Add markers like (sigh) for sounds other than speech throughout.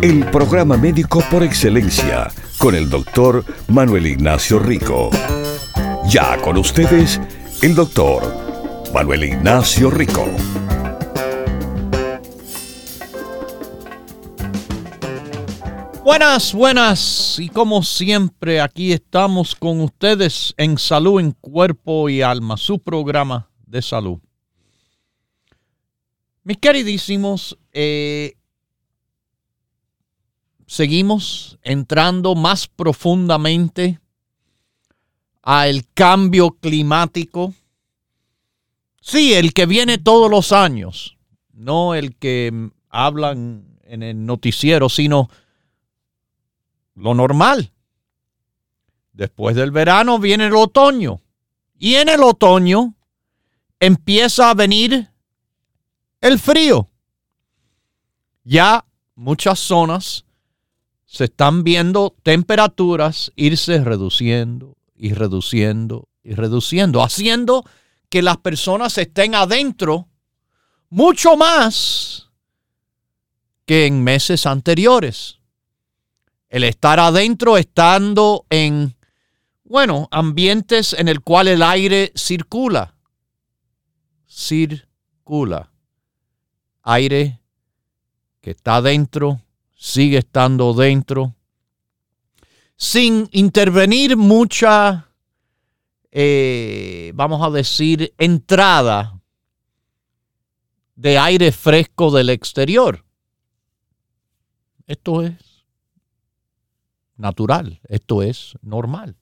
El programa médico por excelencia con el doctor Manuel Ignacio Rico. Ya con ustedes, el doctor Manuel Ignacio Rico. Buenas, buenas. Y como siempre, aquí estamos con ustedes en Salud en Cuerpo y Alma, su programa de salud. Mis queridísimos, eh, seguimos entrando más profundamente al cambio climático. Sí, el que viene todos los años, no el que hablan en el noticiero, sino lo normal. Después del verano viene el otoño y en el otoño empieza a venir el frío. Ya muchas zonas se están viendo temperaturas irse reduciendo y reduciendo y reduciendo, haciendo que las personas estén adentro mucho más que en meses anteriores. El estar adentro estando en, bueno, ambientes en el cual el aire circula. Circula. Aire que está adentro sigue estando dentro, sin intervenir mucha, eh, vamos a decir, entrada de aire fresco del exterior. Esto es natural, esto es normal.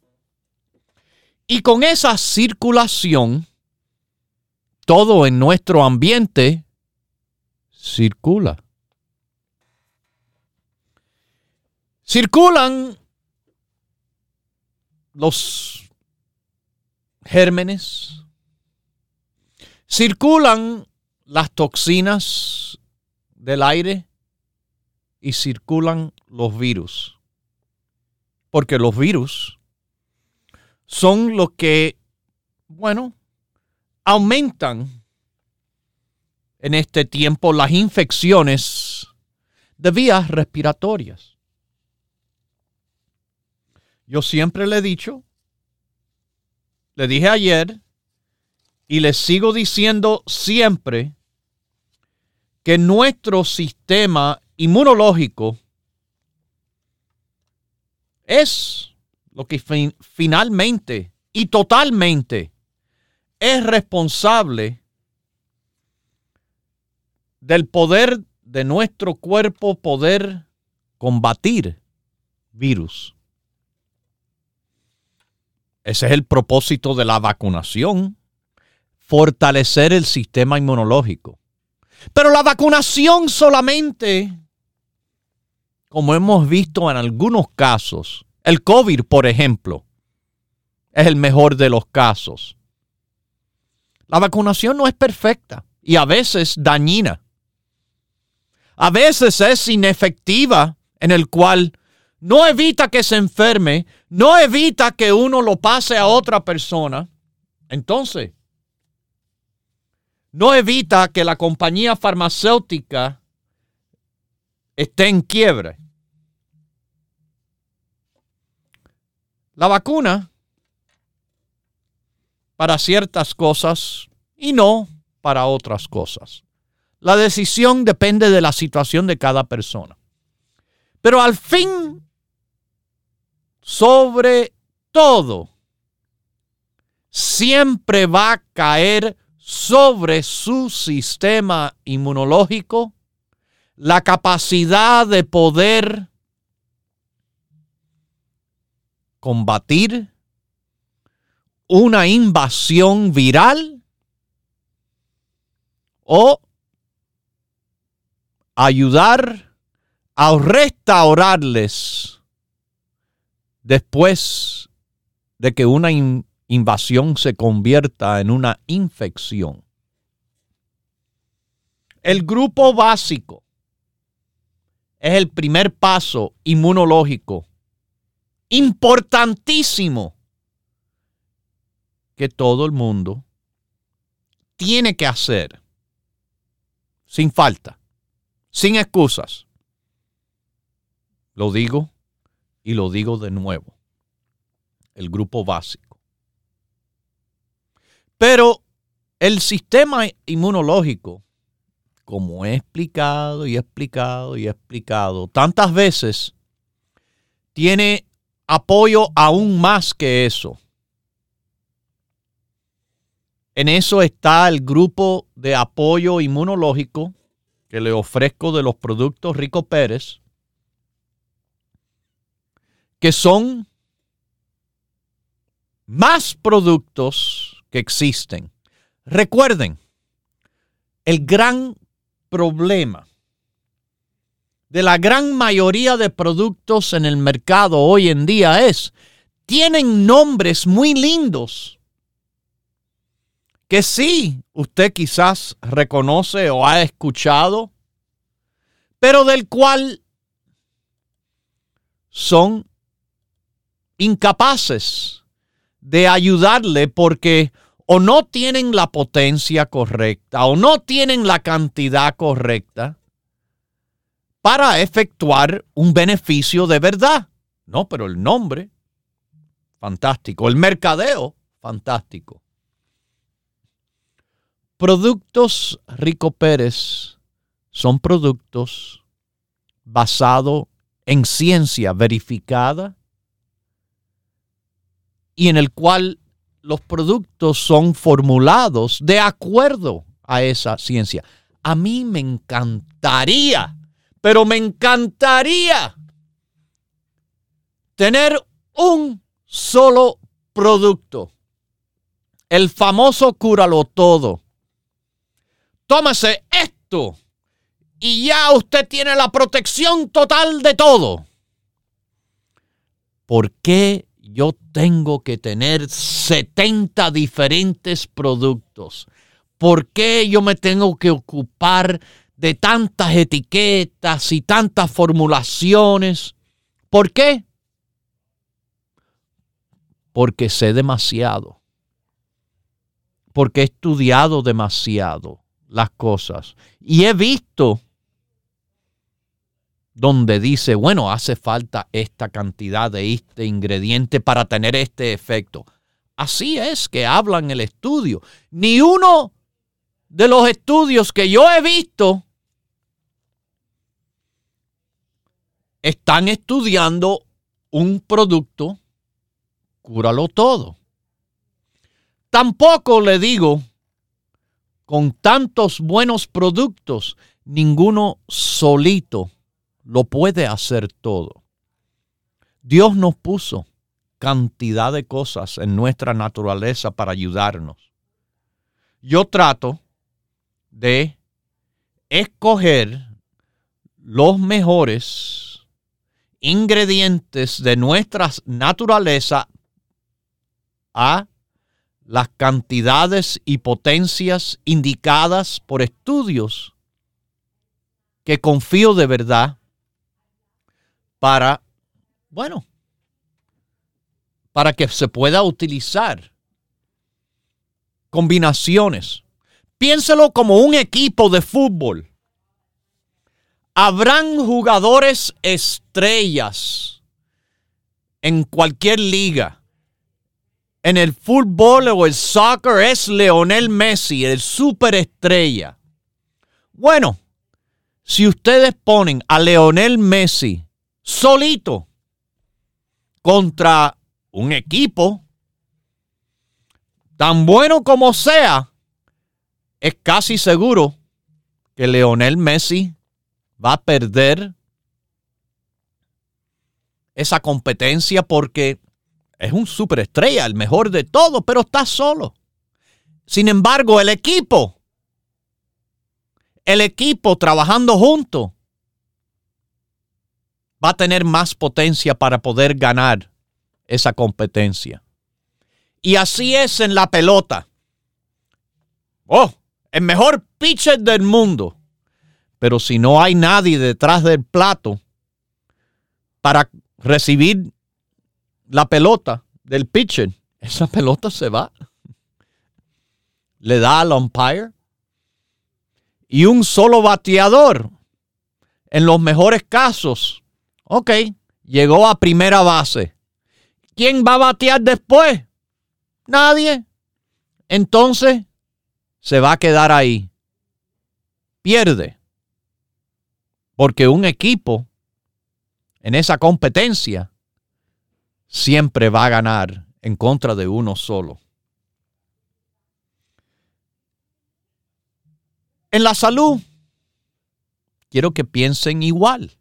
Y con esa circulación, todo en nuestro ambiente circula. Circulan los gérmenes, circulan las toxinas del aire y circulan los virus. Porque los virus son los que, bueno, aumentan en este tiempo las infecciones de vías respiratorias. Yo siempre le he dicho, le dije ayer y le sigo diciendo siempre que nuestro sistema inmunológico es lo que finalmente y totalmente es responsable del poder de nuestro cuerpo poder combatir virus. Ese es el propósito de la vacunación, fortalecer el sistema inmunológico. Pero la vacunación solamente, como hemos visto en algunos casos, el COVID, por ejemplo, es el mejor de los casos. La vacunación no es perfecta y a veces dañina. A veces es inefectiva en el cual no evita que se enferme, no evita que uno lo pase a otra persona. Entonces, no evita que la compañía farmacéutica esté en quiebre. La vacuna para ciertas cosas y no para otras cosas. La decisión depende de la situación de cada persona. Pero al fin sobre todo, siempre va a caer sobre su sistema inmunológico la capacidad de poder combatir una invasión viral o ayudar a restaurarles después de que una invasión se convierta en una infección. El grupo básico es el primer paso inmunológico importantísimo que todo el mundo tiene que hacer sin falta, sin excusas. Lo digo y lo digo de nuevo. El grupo básico. Pero el sistema inmunológico, como he explicado y explicado y explicado tantas veces, tiene apoyo aún más que eso. En eso está el grupo de apoyo inmunológico que le ofrezco de los productos Rico Pérez, que son más productos que existen. Recuerden, el gran problema de la gran mayoría de productos en el mercado hoy en día es, tienen nombres muy lindos que sí, usted quizás reconoce o ha escuchado, pero del cual son incapaces de ayudarle porque o no tienen la potencia correcta o no tienen la cantidad correcta para efectuar un beneficio de verdad. No, pero el nombre, fantástico. El mercadeo, fantástico. Productos Rico Pérez son productos basados en ciencia verificada y en el cual los productos son formulados de acuerdo a esa ciencia. A mí me encantaría pero me encantaría tener un solo producto. El famoso cúralo todo. Tómese esto y ya usted tiene la protección total de todo. ¿Por qué yo tengo que tener 70 diferentes productos? ¿Por qué yo me tengo que ocupar de tantas etiquetas y tantas formulaciones. ¿Por qué? Porque sé demasiado. Porque he estudiado demasiado las cosas. Y he visto donde dice, bueno, hace falta esta cantidad de este ingrediente para tener este efecto. Así es que hablan el estudio. Ni uno de los estudios que yo he visto están estudiando un producto, cúralo todo. Tampoco le digo, con tantos buenos productos, ninguno solito lo puede hacer todo. Dios nos puso cantidad de cosas en nuestra naturaleza para ayudarnos. Yo trato de escoger los mejores ingredientes de nuestra naturaleza a las cantidades y potencias indicadas por estudios que confío de verdad para, bueno, para que se pueda utilizar combinaciones. Piénselo como un equipo de fútbol Habrán jugadores estrellas en cualquier liga. En el fútbol o el soccer es Leonel Messi, el superestrella. Bueno, si ustedes ponen a Leonel Messi solito contra un equipo, tan bueno como sea, es casi seguro que Leonel Messi va a perder esa competencia porque es un superestrella, el mejor de todos, pero está solo. Sin embargo, el equipo, el equipo trabajando junto, va a tener más potencia para poder ganar esa competencia. Y así es en la pelota. Oh, el mejor pitcher del mundo. Pero si no hay nadie detrás del plato para recibir la pelota del pitcher, (laughs) esa pelota se va. Le da al umpire. Y un solo bateador, en los mejores casos, ok, llegó a primera base. ¿Quién va a batear después? Nadie. Entonces, se va a quedar ahí. Pierde. Porque un equipo en esa competencia siempre va a ganar en contra de uno solo. En la salud, quiero que piensen igual.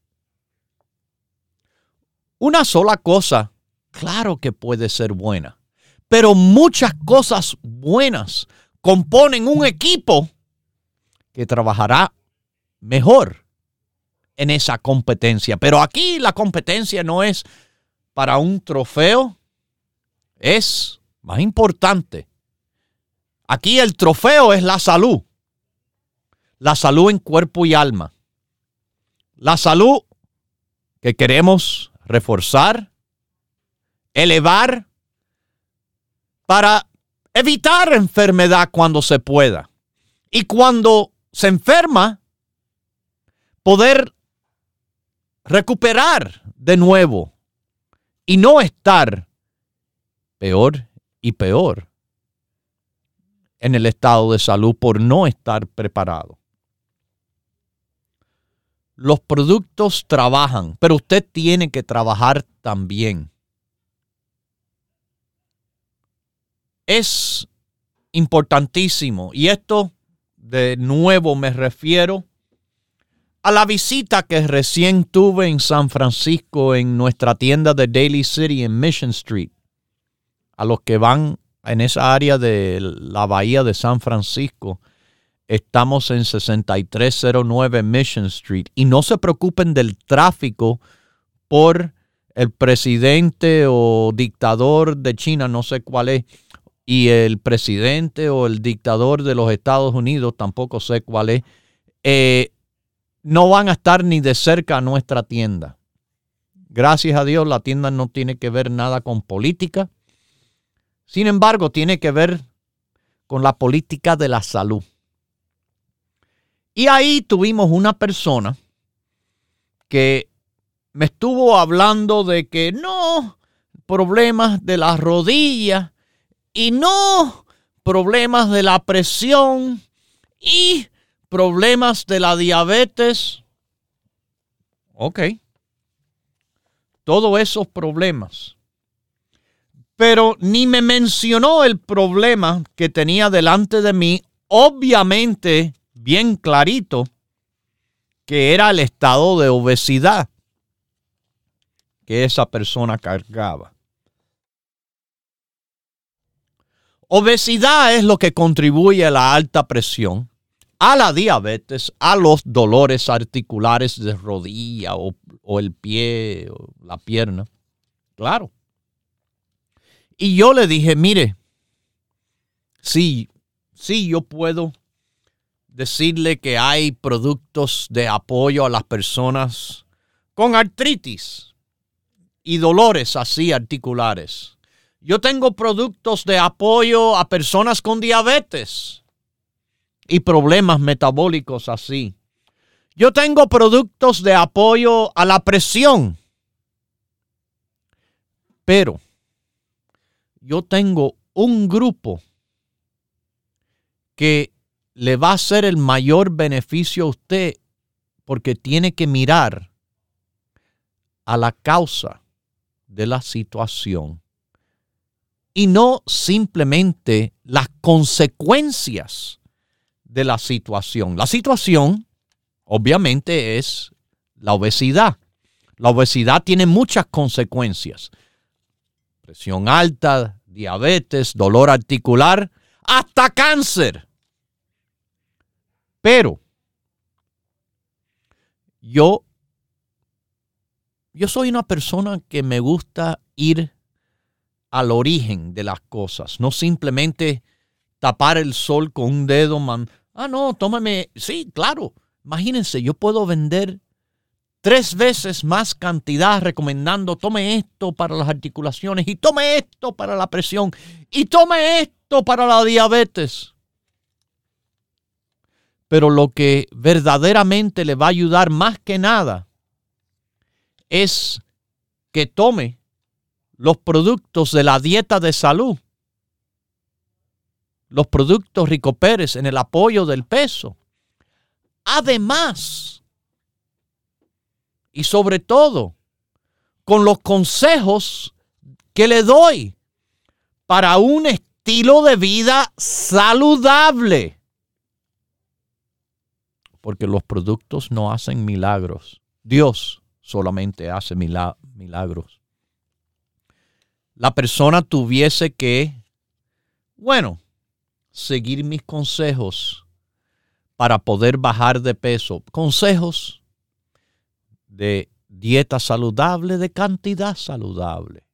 Una sola cosa, claro que puede ser buena, pero muchas cosas buenas componen un equipo que trabajará mejor en esa competencia. Pero aquí la competencia no es para un trofeo, es más importante. Aquí el trofeo es la salud. La salud en cuerpo y alma. La salud que queremos reforzar, elevar, para evitar enfermedad cuando se pueda. Y cuando se enferma, poder recuperar de nuevo y no estar peor y peor en el estado de salud por no estar preparado. Los productos trabajan, pero usted tiene que trabajar también. Es importantísimo y esto de nuevo me refiero a la visita que recién tuve en San Francisco en nuestra tienda de Daily City en Mission Street. A los que van en esa área de la bahía de San Francisco, estamos en 6309 Mission Street. Y no se preocupen del tráfico por el presidente o dictador de China, no sé cuál es, y el presidente o el dictador de los Estados Unidos, tampoco sé cuál es. Eh, no van a estar ni de cerca a nuestra tienda. Gracias a Dios la tienda no tiene que ver nada con política. Sin embargo, tiene que ver con la política de la salud. Y ahí tuvimos una persona que me estuvo hablando de que no, problemas de las rodillas y no, problemas de la presión y problemas de la diabetes. Ok. Todos esos problemas. Pero ni me mencionó el problema que tenía delante de mí, obviamente bien clarito, que era el estado de obesidad que esa persona cargaba. Obesidad es lo que contribuye a la alta presión, a la diabetes, a los dolores articulares de rodilla o, el pie o la pierna. Claro. Y yo le dije, mire, sí, sí, yo puedo decirle que hay productos de apoyo a las personas con artritis y dolores así articulares. Yo tengo productos de apoyo a personas con diabetes y problemas metabólicos así. Yo tengo productos de apoyo a la presión, pero yo tengo un grupo que le va a hacer el mayor beneficio a usted porque tiene que mirar a la causa de la situación y no simplemente las consecuencias de la situación. La situación, obviamente, es la obesidad. La obesidad tiene muchas consecuencias. Presión alta, diabetes, dolor articular, hasta cáncer. Pero yo, yo soy una persona que me gusta ir al origen de las cosas, no simplemente tapar el sol con un dedo. Man. Ah, no, tómame. Sí, claro. Imagínense, yo puedo vender tres veces más cantidad recomendando tome esto para las articulaciones y tome esto para la presión y tome esto para la diabetes. Pero lo que verdaderamente le va a ayudar más que nada es que tome los productos de la dieta de salud, los productos Rico Pérez en el apoyo del peso. Además, y sobre todo, con los consejos que le doy para un estilo de vida saludable. Porque los productos no hacen milagros. Dios solamente hace milagros. La persona tuviese que, bueno, seguir mis consejos para poder bajar de peso. Consejos de dieta saludable, de cantidad saludable,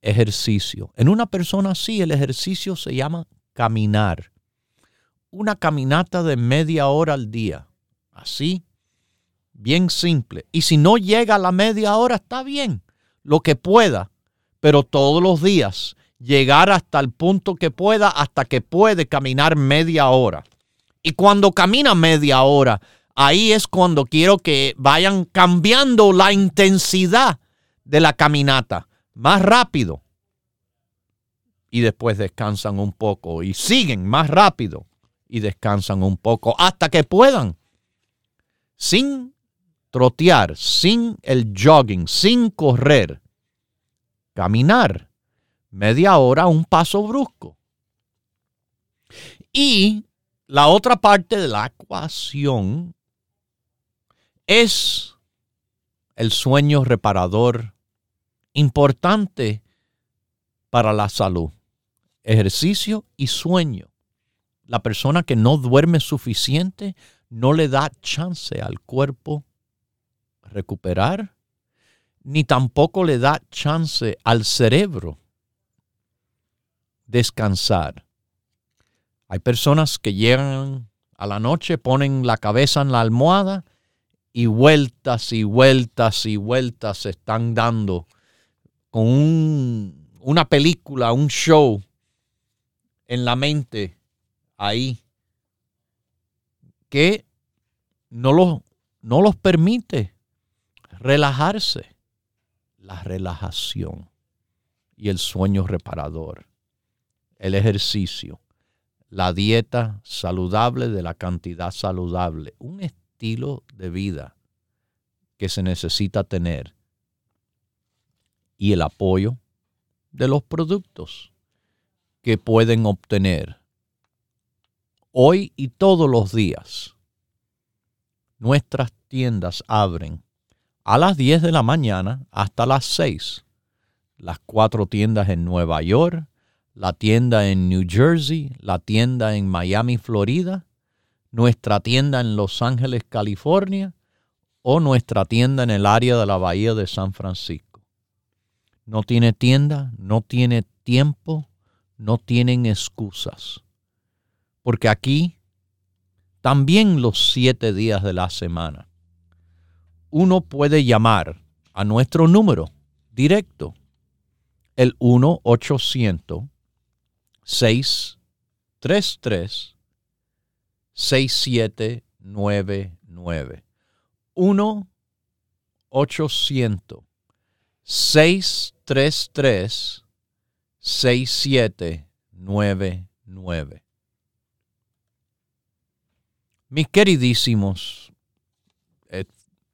ejercicio. En una persona así, el ejercicio se llama caminar. Una caminata de media hora al día. Así bien simple. Y si no llega a la media hora, está bien, lo que pueda, pero todos los días llegar hasta el punto que pueda, hasta que puede caminar media hora. Y cuando camina media hora, ahí es cuando quiero que vayan cambiando la intensidad de la caminata, más rápido. Y después descansan un poco y siguen más rápido y descansan un poco hasta que puedan, sin trotear, sin el jogging, sin correr, caminar media hora, un paso brusco. Y la otra parte de la ecuación es el sueño reparador importante para la salud. Ejercicio y sueño. La persona que no duerme suficiente no le da chance al cuerpo recuperar, ni tampoco le da chance al cerebro descansar. Hay personas que llegan a la noche, ponen la cabeza en la almohada y vueltas y vueltas y vueltas se están dando con una película, un show en la mente ahí que no, no los permite relajarse, la relajación y el sueño reparador, el ejercicio, la dieta saludable de la cantidad saludable, un estilo de vida que se necesita tener y el apoyo de los productos que pueden obtener hoy y todos los días. Nuestras tiendas abren a las 10 de la mañana hasta las 6. Las cuatro tiendas en Nueva York, la tienda en New Jersey, la tienda en Miami, Florida, nuestra tienda en Los Ángeles, California, o nuestra tienda en el área de la Bahía de San Francisco. No tiene tienda, no tiene tiempo, no tienen excusas. Porque aquí también los siete días de la semana uno puede llamar a nuestro número directo, el 1-800-633-6799. 1-800-633-6799. Mis queridísimos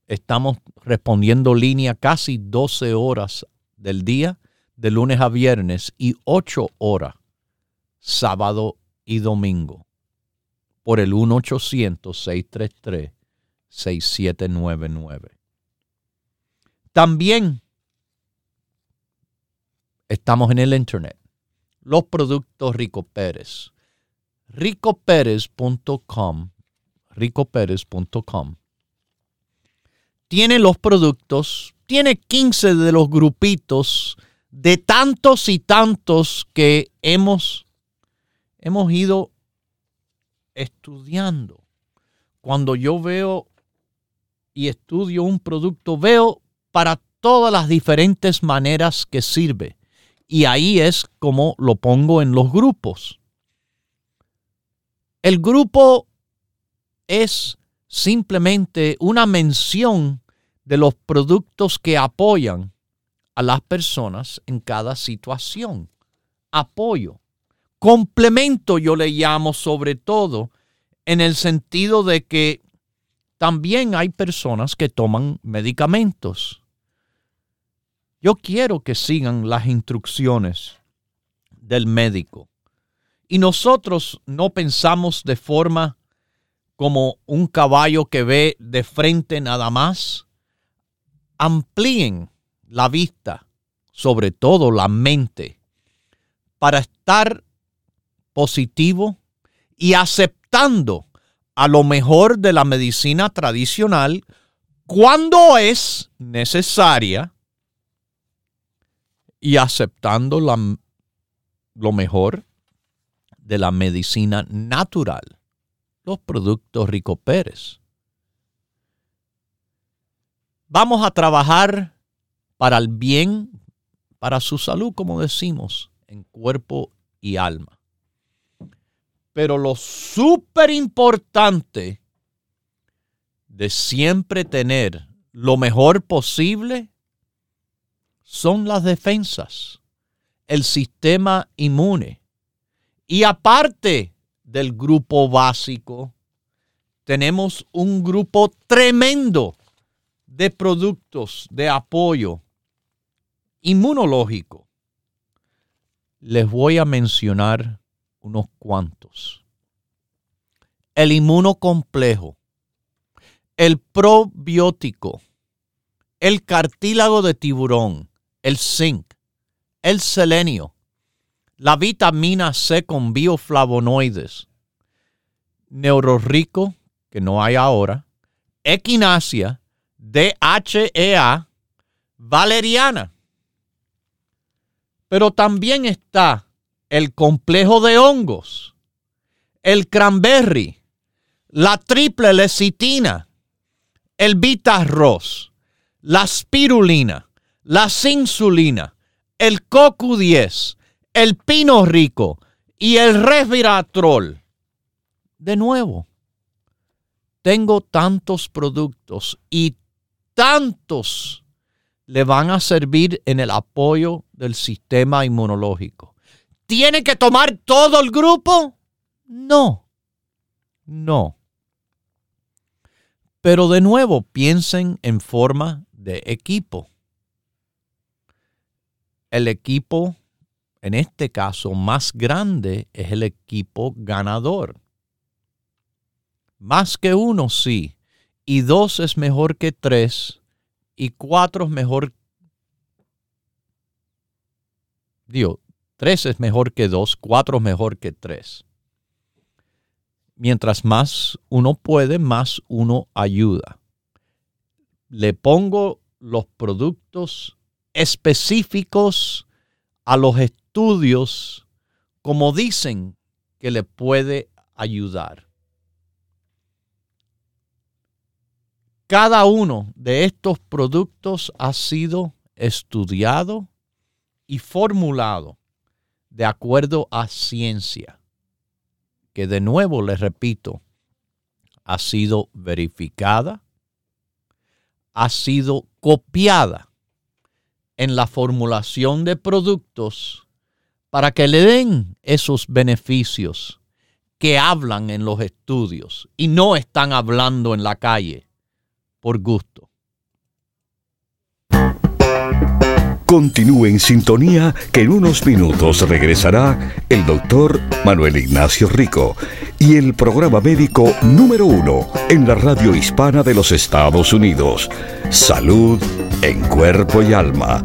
Estamos respondiendo línea casi 12 horas del día, de lunes a viernes, y 8 horas sábado y domingo, por el 1-800-633-6799. También estamos en el Internet. Los productos Rico Pérez. ricopérez.com ricopérez.com tiene los productos, tiene 15 de los grupitos de tantos y tantos que hemos, hemos ido estudiando. Cuando yo veo y estudio un producto, veo para todas las diferentes maneras que sirve. Y ahí es como lo pongo en los grupos. El grupo es simplemente una mención de los productos que apoyan a las personas en cada situación. Apoyo. Complemento yo le llamo sobre todo en el sentido de que también hay personas que toman medicamentos. Yo quiero que sigan las instrucciones del médico. Y nosotros no pensamos de forma como un caballo que ve de frente nada más. Amplíen la vista, sobre todo la mente, para estar positivo y aceptando a lo mejor de la medicina tradicional cuando es necesaria y aceptando lo mejor de la medicina natural, productos Rico Pérez. Vamos a trabajar para el bien, para su salud, como decimos, en cuerpo y alma. Pero lo súper importante de siempre tener lo mejor posible son las defensas, el sistema inmune. Y aparte del grupo básico, tenemos un grupo tremendo de productos de apoyo inmunológico. Les voy a mencionar unos cuantos. El inmunocomplejo, el probiótico, el cartílago de tiburón, el zinc, el selenio, la vitamina C con bioflavonoides, neurorico, que no hay ahora, equinacia, DHEA, valeriana, pero también está el complejo de hongos, el cranberry, la triple lecitina, el beta-arroz, la spirulina, la insulina, el CoQ10, el pino rico y el resveratrol. De nuevo, tengo tantos productos y tantos le van a servir en el apoyo del sistema inmunológico. ¿Tiene que tomar todo el grupo? No, no. Pero de nuevo, piensen en forma de equipo. El equipo, en este caso, más grande es el equipo ganador. Más que uno, sí. Y dos es mejor que tres y cuatro es mejor. Dios, tres es mejor que dos, cuatro es mejor que tres. Mientras más uno puede, más uno ayuda. Le pongo los productos específicos a los estudios como dicen que le puede ayudar. Cada uno de estos productos ha sido estudiado y formulado de acuerdo a ciencia, que de nuevo les repito, ha sido verificada, ha sido copiada en la formulación de productos para que le den esos beneficios que hablan en los estudios y no están hablando en la calle por gusto. Continúe en sintonía que en unos minutos regresará el doctor Manuel Ignacio Rico y el programa médico número uno en la radio hispana de los Estados Unidos, Salud en Cuerpo y Alma.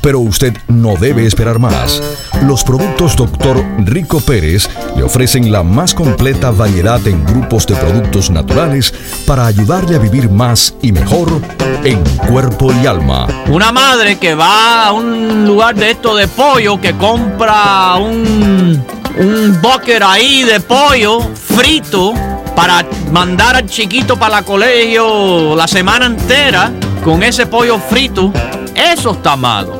pero usted no debe esperar más. Los productos Dr. Rico Pérez le ofrecen la más completa variedad en grupos de productos naturales para ayudarle a vivir más y mejor en cuerpo y alma. Una madre que va a un lugar de esto de pollo, que compra un, un ahí de pollo frito para mandar al chiquito para el colegio la semana entera con ese pollo frito, eso está malo.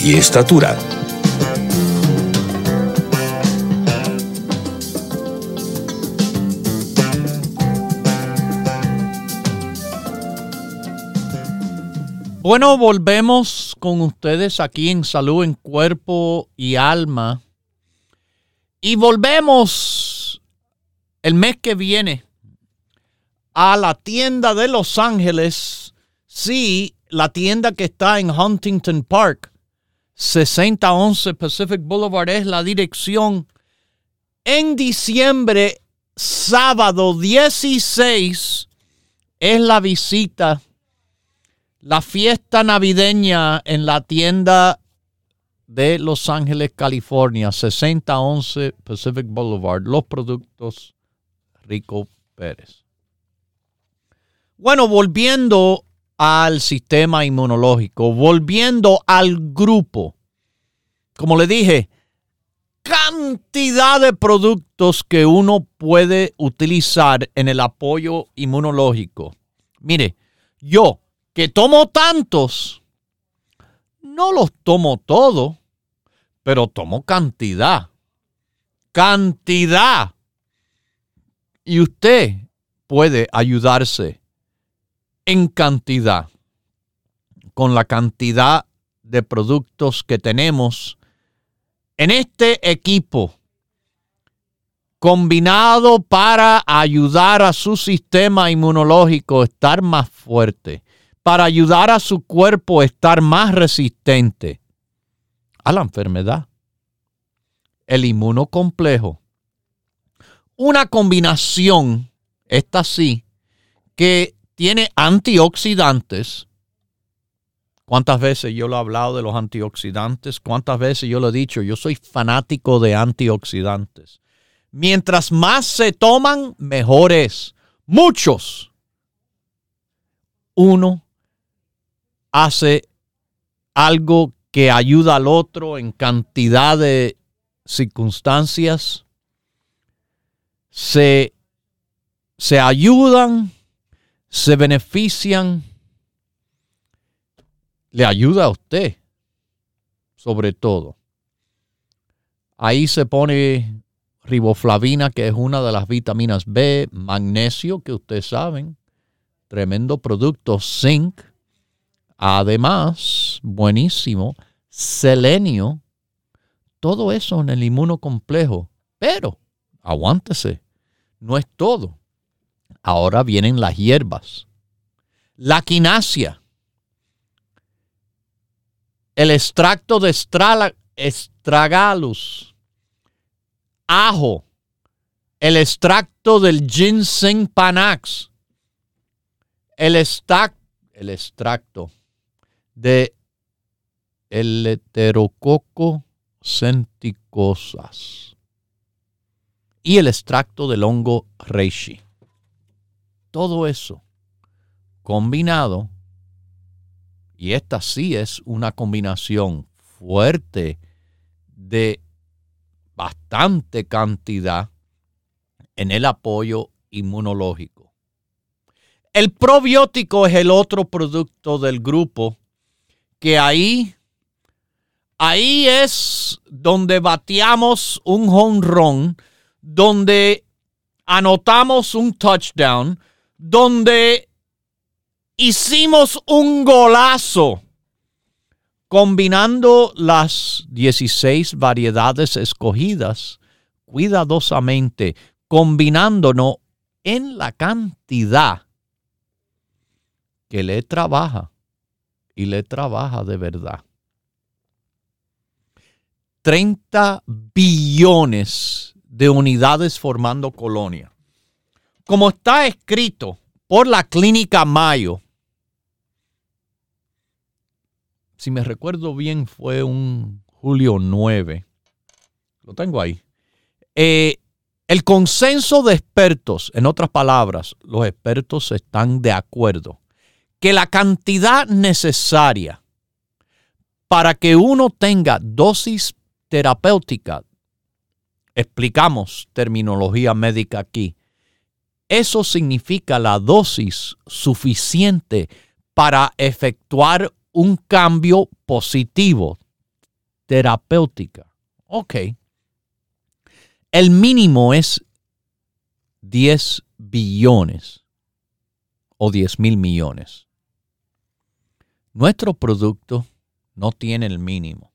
y estatura. Bueno, volvemos con ustedes aquí en Salud en Cuerpo y Alma. Y volvemos el mes que viene a la tienda de Los Ángeles. Sí, la tienda que está en Huntington Park. 6011 Pacific Boulevard es la dirección. En diciembre, sábado 16, es la visita la fiesta navideña en la tienda de Los Ángeles, California, 6011 Pacific Boulevard, los productos Rico Pérez. Bueno, volviendo al sistema inmunológico, volviendo al grupo, como le dije, cantidad de productos que uno puede utilizar en el apoyo inmunológico. Mire, yo que tomo tantos, no los tomo todos, pero tomo cantidad. Cantidad. Y usted puede ayudarse en cantidad con la cantidad de productos que tenemos en este equipo combinado para ayudar a su sistema inmunológico a estar más fuerte para ayudar a su cuerpo a estar más resistente a la enfermedad. El inmunocomplejo. Una combinación, esta sí, que tiene antioxidantes. ¿Cuántas veces yo lo he hablado de los antioxidantes? ¿Cuántas veces yo lo he dicho? Yo soy fanático de antioxidantes. Mientras más se toman, mejores. Muchos. Uno hace algo que ayuda al otro en cantidad de circunstancias, se, se ayudan, se benefician, le ayuda a usted, sobre todo. Ahí se pone riboflavina, que es una de las vitaminas B, magnesio, que ustedes saben, tremendo producto, zinc, Además, buenísimo, selenio, todo eso en el inmunocomplejo. Pero, aguántese, no es todo. Ahora vienen las hierbas. La quinasia. El extracto de estragalus. Ajo. El extracto del ginseng panax. El, el extracto de el heterococo centicosas y el extracto del hongo reishi. Todo eso combinado, y esta sí es una combinación fuerte de bastante cantidad en el apoyo inmunológico. El probiótico es el otro producto del grupo que ahí, ahí es donde bateamos un home run, donde anotamos un touchdown, donde hicimos un golazo combinando las 16 variedades escogidas cuidadosamente, combinándonos en la cantidad que le trabaja y le trabaja de verdad. 30 billones de unidades formando colonia. Como está escrito por la clínica Mayo, si me recuerdo bien fue un julio 9, lo tengo ahí, eh, El consenso de expertos, en otras palabras, los expertos están de acuerdo que la cantidad necesaria para que uno tenga dosis terapéutica, explicamos terminología médica aquí, eso significa la dosis suficiente para efectuar un cambio positivo terapéutica. Ok. El mínimo es 10 billones o 10 mil millones. Nuestro producto no tiene el mínimo.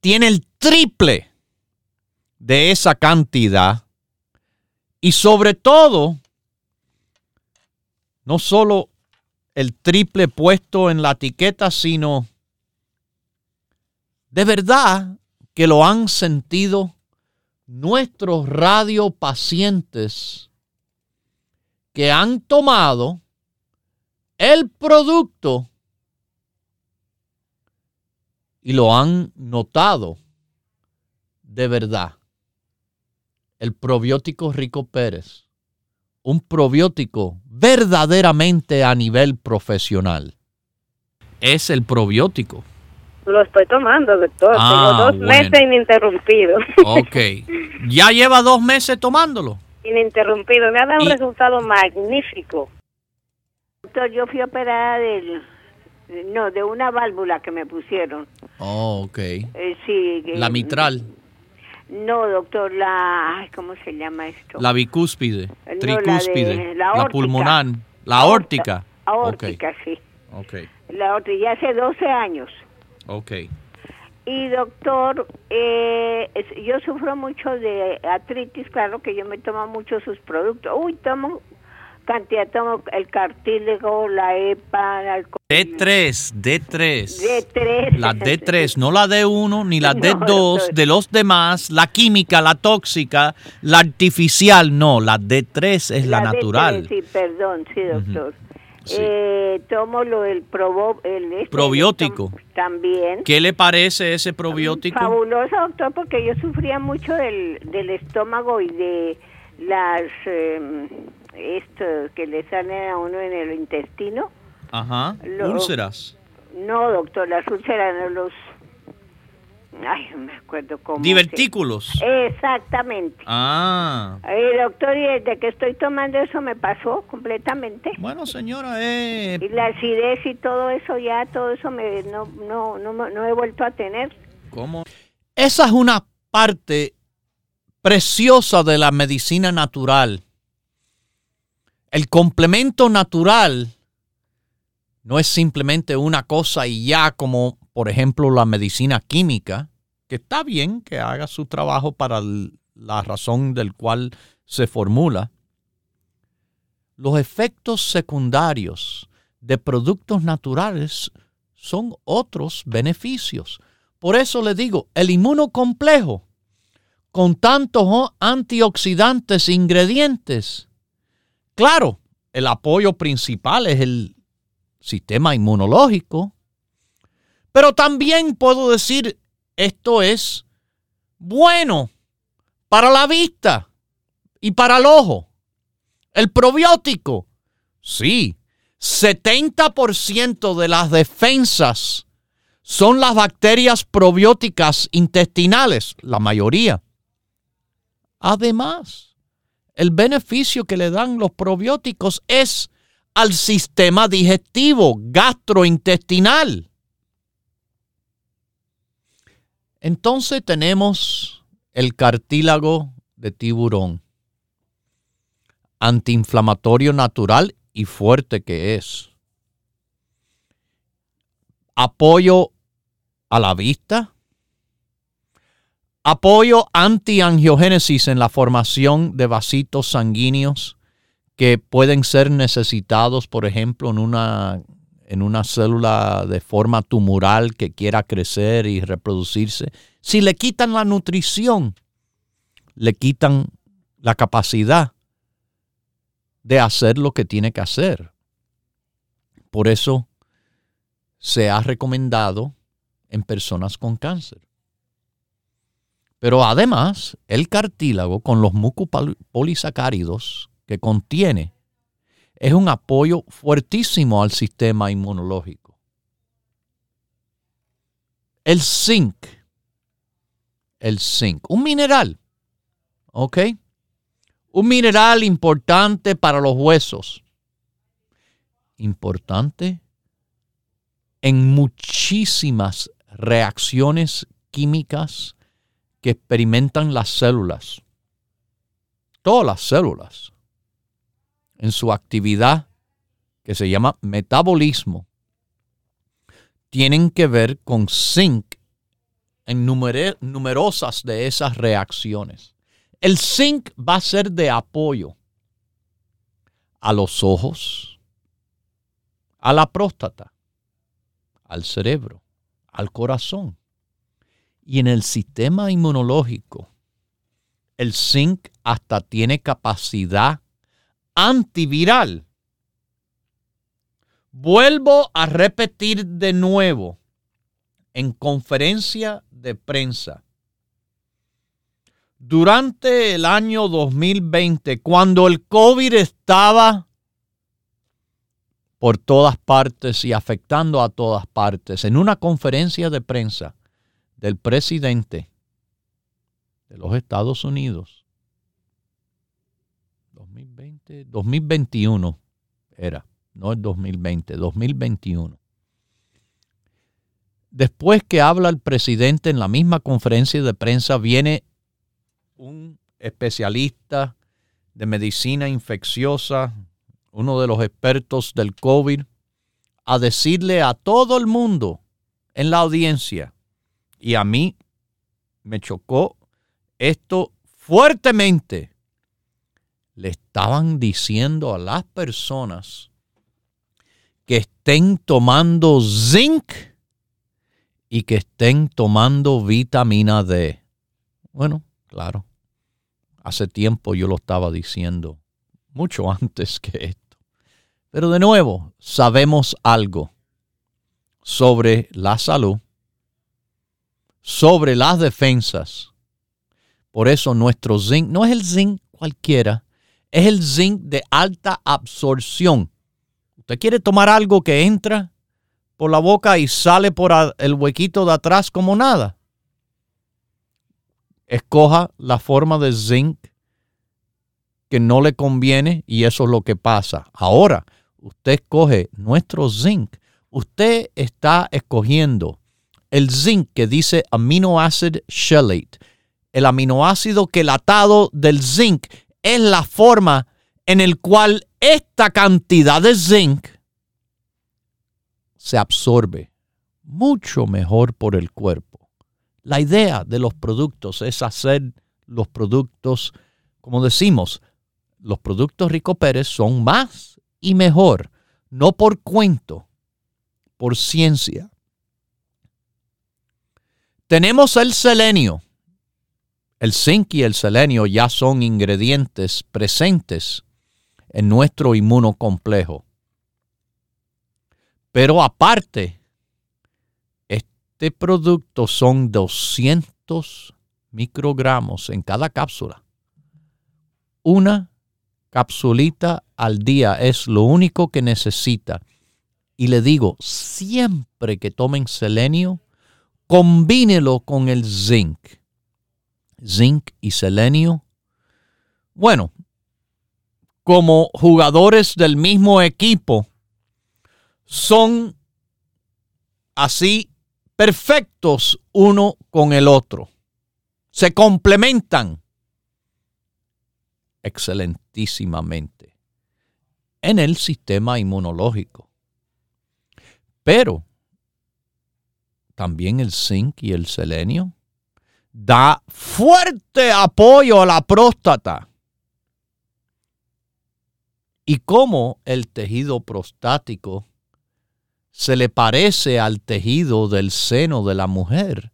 Tiene el triple de esa cantidad y sobre todo, no solo el triple puesto en la etiqueta, sino de verdad que lo han sentido nuestros radiopacientes que han tomado el producto y lo han notado de verdad. El probiótico Rico Pérez, un probiótico verdaderamente a nivel profesional. Es el probiótico lo estoy tomando, doctor. Ah, Tengo dos meses ininterrumpido. Ok. ¿Ya lleva dos meses tomándolo? ininterrumpido. Me ha dado un resultado magnífico. Doctor, yo fui operada del... No, de una válvula que me pusieron. Oh, ok. Eh, sí. La mitral, No, doctor, la... ¿Cómo se llama esto? la bicúspide, No, la de- tricúspide, la la, pulmonar, la aórtica. Aórtica, sí. Ok, La aórtica, ya hace 12 años. ok. Y doctor, eh, yo sufro mucho de artritis, claro que yo me tomo mucho sus productos. Uy, tomo cantidad, tomo el cartílago, la EPA, la alco- D3, D3. D3. La D3, no la D1 ni la (laughs) No, D2 doctor. de los demás, la química, la tóxica, la artificial, no, la D3 es la, D3, natural. sí, perdón, sí, doctor. Sí. Eh, tomo lo el, probo, el este, Probiótico. También. ¿Qué le parece ese probiótico? Fabuloso, doctor, porque yo sufría mucho del, del estómago y de las eh, esto que le salen a uno en el intestino. Ajá, Lo- úlceras. No, doctor, las úlceras, no los... Ay, no me acuerdo cómo... se- Divertículos. Exactamente. Ah. Eh, doctor, y desde que estoy tomando eso me pasó completamente. Bueno, señora, eh, Y la acidez y todo eso ya, todo eso me, no, no, no, no he vuelto a tener. ¿cómo? Esa es una parte preciosa de la medicina natural. El complemento natural no es simplemente una cosa y ya como, por ejemplo, la medicina química, que está bien que haga su trabajo para la razón del cual se formula. Los efectos secundarios de productos naturales son otros beneficios. Por eso le digo, el inmunocomplejo, con tantos antioxidantes ingredientes, claro, el apoyo principal es el sistema inmunológico, pero también puedo decir, esto es bueno para la vista y para el ojo. El probiótico, sí, 70% de las defensas son las bacterias probióticas intestinales, la mayoría. Además, el beneficio que le dan los probióticos es al sistema digestivo gastrointestinal. Entonces tenemos el cartílago de tiburón, antiinflamatorio natural y fuerte que es. Apoyo a la vista. Apoyo antiangiogénesis en la formación de vasitos sanguíneos que pueden ser necesitados, por ejemplo, en una, en una célula de forma tumoral que quiera crecer y reproducirse. Si le quitan la nutrición, le quitan la capacidad de hacer lo que tiene que hacer. Por eso se ha recomendado en personas con cáncer. Pero además, el cartílago con los mucopolisacáridos que contiene es un apoyo fuertísimo al sistema inmunológico. El zinc. El zinc. Un mineral. ¿Ok? Un mineral importante para los huesos. Importante en muchísimas reacciones químicas que experimentan las células. Todas las células en su actividad que se llama metabolismo tienen que ver con zinc en numerosas de esas reacciones. El zinc va a ser de apoyo a los ojos, a la próstata, al cerebro, al corazón y en el sistema inmunológico. El zinc hasta tiene capacidad antiviral. Vuelvo a repetir de nuevo en conferencia de prensa. Durante el año 2020, cuando el COVID estaba por todas partes y afectando a todas partes, en una conferencia de prensa del presidente de los Estados Unidos, 2020, 2021 era, no el 2020, 2021. Después que habla el presidente en la misma conferencia de prensa, viene un especialista de medicina infecciosa, uno de los expertos del COVID, a decirle a todo el mundo en la audiencia, y a mí me chocó esto fuertemente, le estaban diciendo a las personas que estén tomando zinc y que estén tomando vitamina D. Bueno, claro, hace tiempo yo lo estaba diciendo mucho (laughs) antes que esto. Pero de nuevo, sabemos algo sobre la salud, sobre las defensas. Por eso nuestro zinc no es el zinc cualquiera, es el zinc de alta absorción. Usted quiere tomar algo que entra por la boca y sale por el huequito de atrás como nada. Escoja la forma de zinc que no le conviene y eso es lo que pasa. Ahora, usted escoge nuestro zinc. Usted está escogiendo el zinc que dice amino acid chelate. El aminoácido quelatado del zinc es la forma en el cual esta cantidad de zinc se absorbe mucho mejor por el cuerpo. La idea de los productos es hacer los productos, como decimos, los productos Rico Pérez son más y mejor, no por cuento, por ciencia. Tenemos el selenio. El zinc y el selenio ya son ingredientes presentes en nuestro inmunocomplejo. Pero aparte, este producto son 200 microgramos en cada cápsula. Una capsulita al día es lo único que necesita. Y le digo, siempre que tomen selenio, combínelo con el zinc. Zinc y selenio. Bueno, como jugadores del mismo equipo, son así perfectos uno con el otro. Se complementan excelentísimamente en el sistema inmunológico. Pero también el zinc y el selenio da fuerte apoyo a la próstata. Y cómo el tejido prostático se le parece al tejido del seno de la mujer.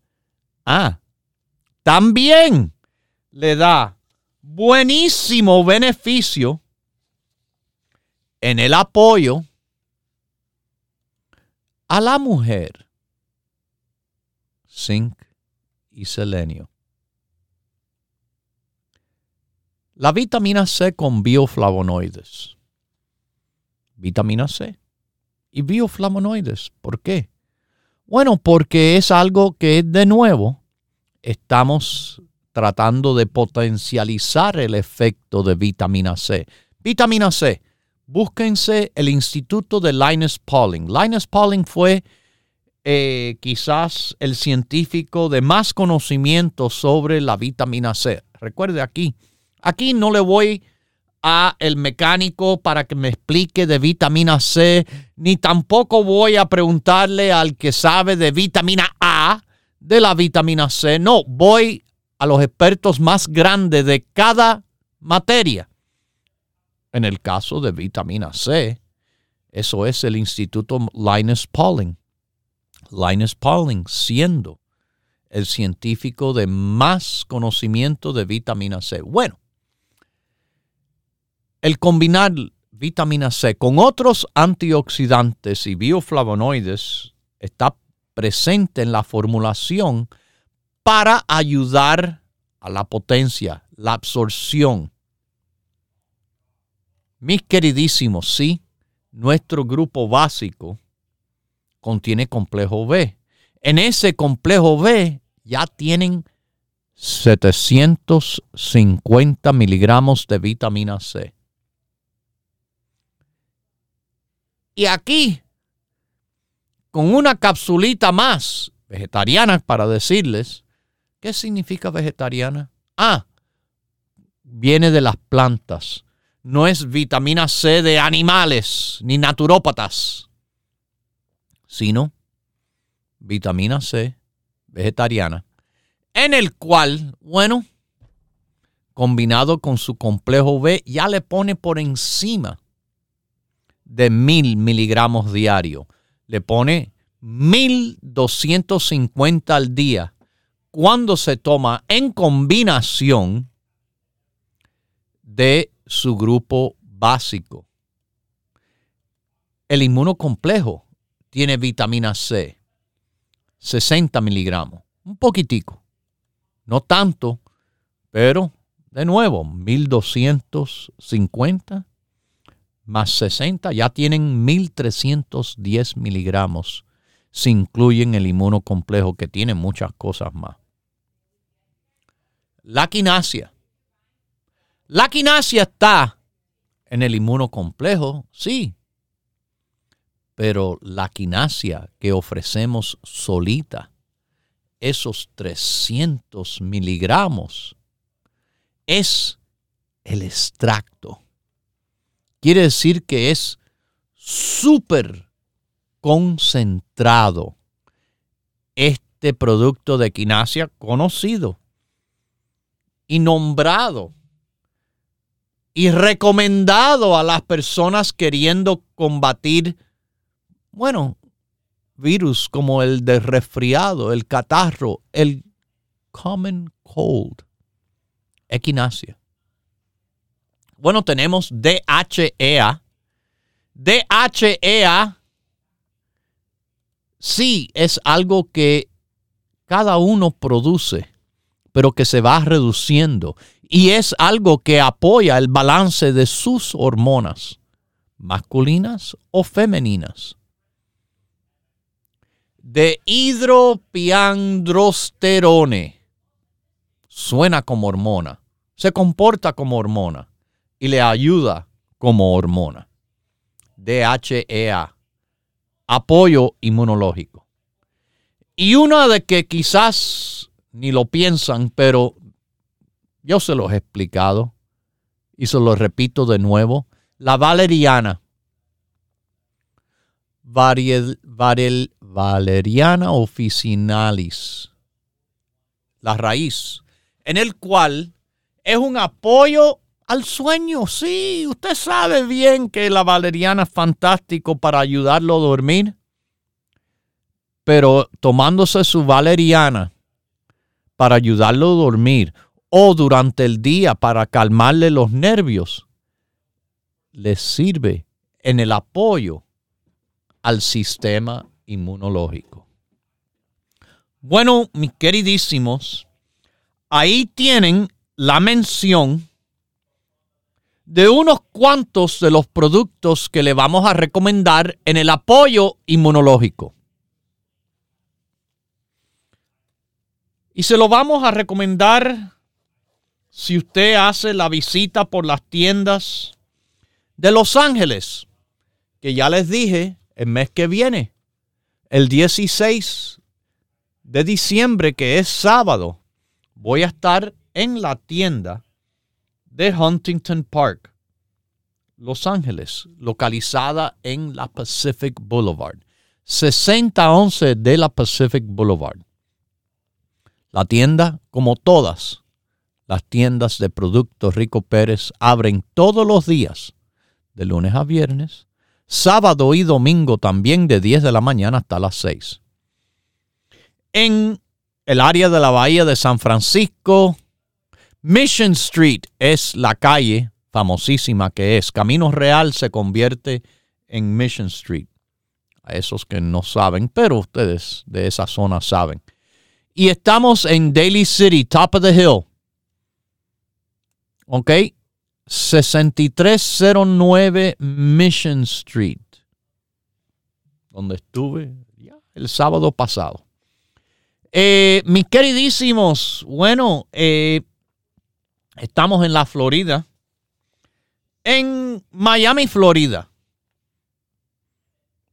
Ah, también le da buenísimo beneficio en el apoyo a la mujer. Zinc y selenio. La vitamina C con bioflavonoides. Vitamina C y bioflavonoides. ¿Por qué? Bueno, porque es algo que de nuevo estamos tratando de potencializar el efecto de vitamina C. Vitamina C, búsquense el Instituto de Linus Pauling. Linus Pauling fue eh, quizás el científico de más conocimiento sobre la vitamina C. Recuerde aquí, aquí no le voy a el mecánico para que me explique de vitamina C, ni tampoco voy a preguntarle al que sabe de vitamina A de la vitamina C. No, voy a los expertos más grandes de cada materia. En el caso de vitamina C, eso es el Instituto Linus Pauling. Linus Pauling siendo el científico de más conocimiento de vitamina C. Bueno, el combinar vitamina C con otros antioxidantes y bioflavonoides está presente en la formulación para ayudar a la potencia, la absorción. Mis queridísimos, sí, nuestro grupo básico contiene complejo B. En ese complejo B ya tienen 750 miligramos de vitamina C. Y aquí, con una capsulita más vegetariana para decirles, ¿qué significa vegetariana? Ah, viene de las plantas. No es vitamina C de animales ni naturópatas sino vitamina C vegetariana, en el cual, bueno, combinado con su complejo B, ya le pone por encima de mil miligramos diario. Le pone 1250 al día cuando se toma en combinación de su grupo básico. El inmunocomplejo tiene vitamina C, 60 miligramos, un poquitico, no tanto, pero de nuevo, 1250 más 60, ya tienen 1310 miligramos si incluyen el inmunocomplejo que tiene muchas cosas más. La quinasia. La quinasia está en el inmunocomplejo, sí, pero la quinasia que ofrecemos solita, esos 300 miligramos, es el extracto. Quiere decir que es súper concentrado este producto de quinasia conocido y nombrado y recomendado a las personas queriendo combatir bueno, virus como el de resfriado, el catarro, el common cold, equinacia. Bueno, tenemos DHEA. DHEA sí es algo que cada uno produce, pero que se va reduciendo. Y es algo que apoya el balance de sus hormonas, masculinas o femeninas de hidropiandrosterone. Suena como hormona, se comporta como hormona y le ayuda como hormona. DHEA, apoyo inmunológico. Y una de que quizás ni lo piensan, pero yo se los he explicado y se lo repito de nuevo, la valeriana Valeriana officinalis, la raíz, en el cual es un apoyo al sueño. Sí, usted sabe bien que la valeriana es fantástico para ayudarlo a dormir, pero tomándose su valeriana para ayudarlo a dormir o durante el día para calmarle los nervios, le sirve en el apoyo al sistema inmunológico. Bueno, mis queridísimos, ahí tienen la mención de unos cuantos de los productos que le vamos a recomendar en el apoyo inmunológico. Y se lo vamos a recomendar si usted hace la visita por las tiendas de Los Ángeles, que ya les dije, el mes que viene, el 16 de diciembre, que es sábado, voy a estar en la tienda de Huntington Park, Los Ángeles, localizada en la Pacific Boulevard, 6011 de la Pacific Boulevard. La tienda, como todas las tiendas de productos Rico Pérez, abren todos los días, de lunes a viernes, sábado y domingo también de 10 de la mañana hasta las 6. En el área de la Bahía de San Francisco, Mission Street es la calle famosísima que es. Camino Real se convierte en Mission Street. A esos que no saben, pero ustedes de esa zona saben. Y estamos en Daly City, top of the hill. ¿Ok? 6309 Mission Street. Donde estuve el sábado pasado. Eh, mis queridísimos, bueno, eh, Estamos en la Florida. En Miami, Florida.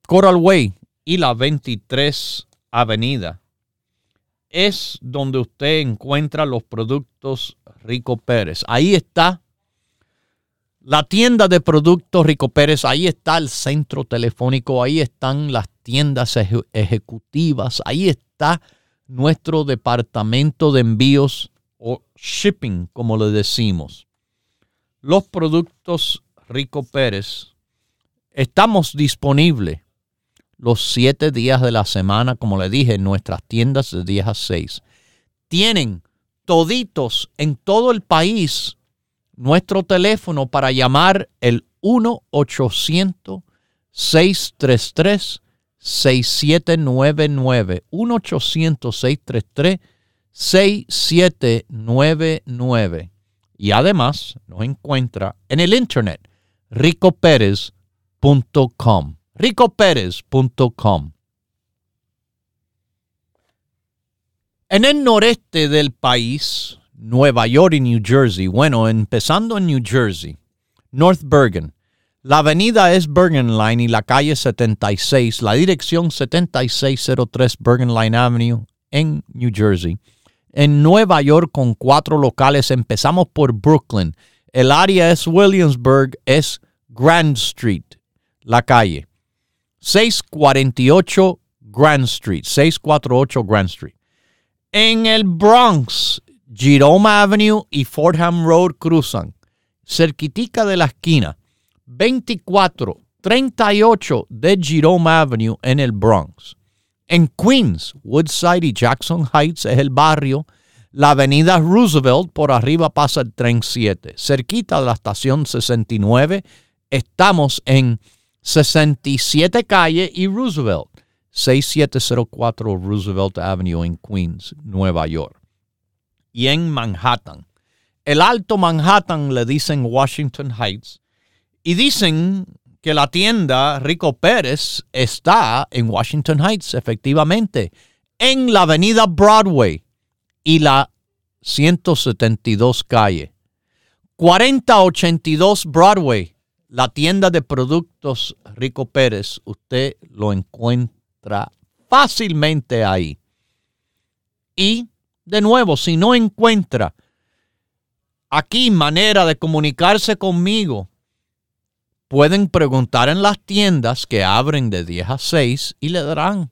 Coral Way y la 23 Avenida es donde usted encuentra los productos Rico Pérez. Ahí está la tienda de productos Rico Pérez, ahí está el centro telefónico, ahí están las tiendas ejecutivas, ahí está nuestro departamento de envíos o shipping, como le decimos. Los productos Rico Pérez estamos disponibles los siete días de la semana, como le dije, en nuestras tiendas de 10 a 6. Tienen toditos en todo el país nuestro teléfono para llamar el 1-800-633-6799. 1-800-633-6799. 6799. Y además nos encuentra en el internet ricoperez.com. ricoperez.com. En el noreste del país, Nueva York y New Jersey, bueno, empezando en New Jersey, North Bergen, la avenida es Bergen Line y la calle 76, la dirección 7603 Bergen Line Avenue en New Jersey en Nueva York con cuatro locales. Empezamos por Brooklyn. El área es Williamsburg, es Grand Street, la calle. 648 Grand Street, 648 Grand Street. En el Bronx, Jerome Avenue y Fordham Road cruzan, cerquitica de la esquina, 2438 de Jerome Avenue en el Bronx. En Queens, Woodside y Jackson Heights es el barrio. La avenida Roosevelt, por arriba pasa el tren 7. Cerquita de la estación 69, estamos en 67 Calle y Roosevelt. 6704 Roosevelt Avenue en Queens, Nueva York. Y en Manhattan. El Alto Manhattan le dicen Washington Heights. Y dicen que la tienda Rico Pérez está en Washington Heights, efectivamente, en la avenida Broadway y la 172 calle. 4082 Broadway, la tienda de productos Rico Pérez, usted lo encuentra fácilmente ahí. Y, de nuevo, si no encuentra aquí manera de comunicarse conmigo, pueden preguntar en las tiendas que abren de 10 a 6 y le darán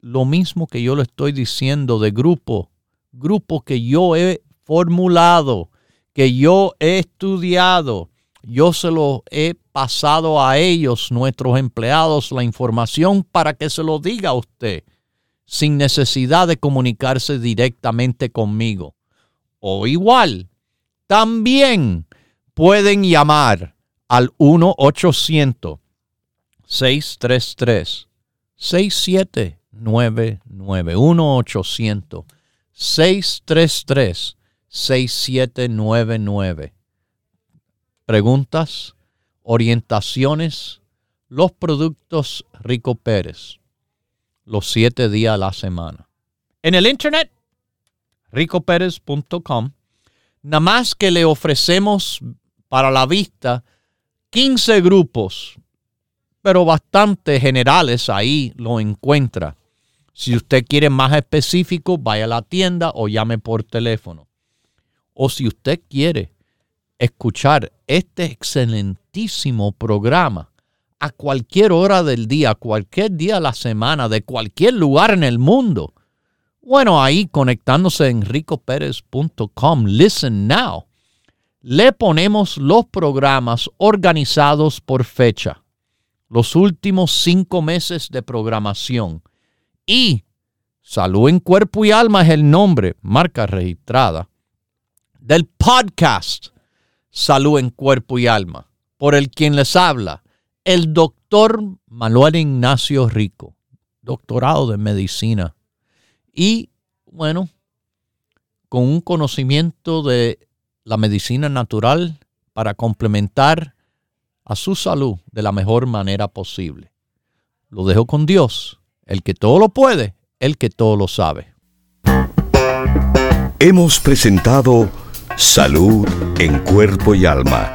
lo mismo que yo le estoy diciendo de grupo, grupo que yo he formulado, que yo he estudiado, yo se lo he pasado a ellos, nuestros empleados, la información para que se lo diga a usted, sin necesidad de comunicarse directamente conmigo. O igual, también pueden llamar al 1-800-633-6799. 1-800-633-6799. preguntas, orientaciones, los productos Rico Pérez, los siete días a la semana. En el internet, ricopérez.com, nada más que le ofrecemos para la vista 15 grupos, pero bastante generales, ahí lo encuentra. Si usted quiere más específico, vaya a la tienda o llame por teléfono. O si usted quiere escuchar este excelentísimo programa a cualquier hora del día, cualquier día de la semana, de cualquier lugar en el mundo. Bueno, ahí conectándose en ricopérez.com, listen now, le ponemos los programas organizados por fecha, los últimos cinco meses de programación. Y Salud en Cuerpo y Alma es el nombre, marca registrada, del podcast Salud en Cuerpo y Alma, por el quien les habla, el doctor Manuel Ignacio Rico, doctorado de medicina. Y bueno, con un conocimiento de la medicina natural para complementar a su salud de la mejor manera posible. Lo dejo con Dios, el que todo lo puede, el que todo lo sabe. Hemos presentado Salud en Cuerpo y Alma,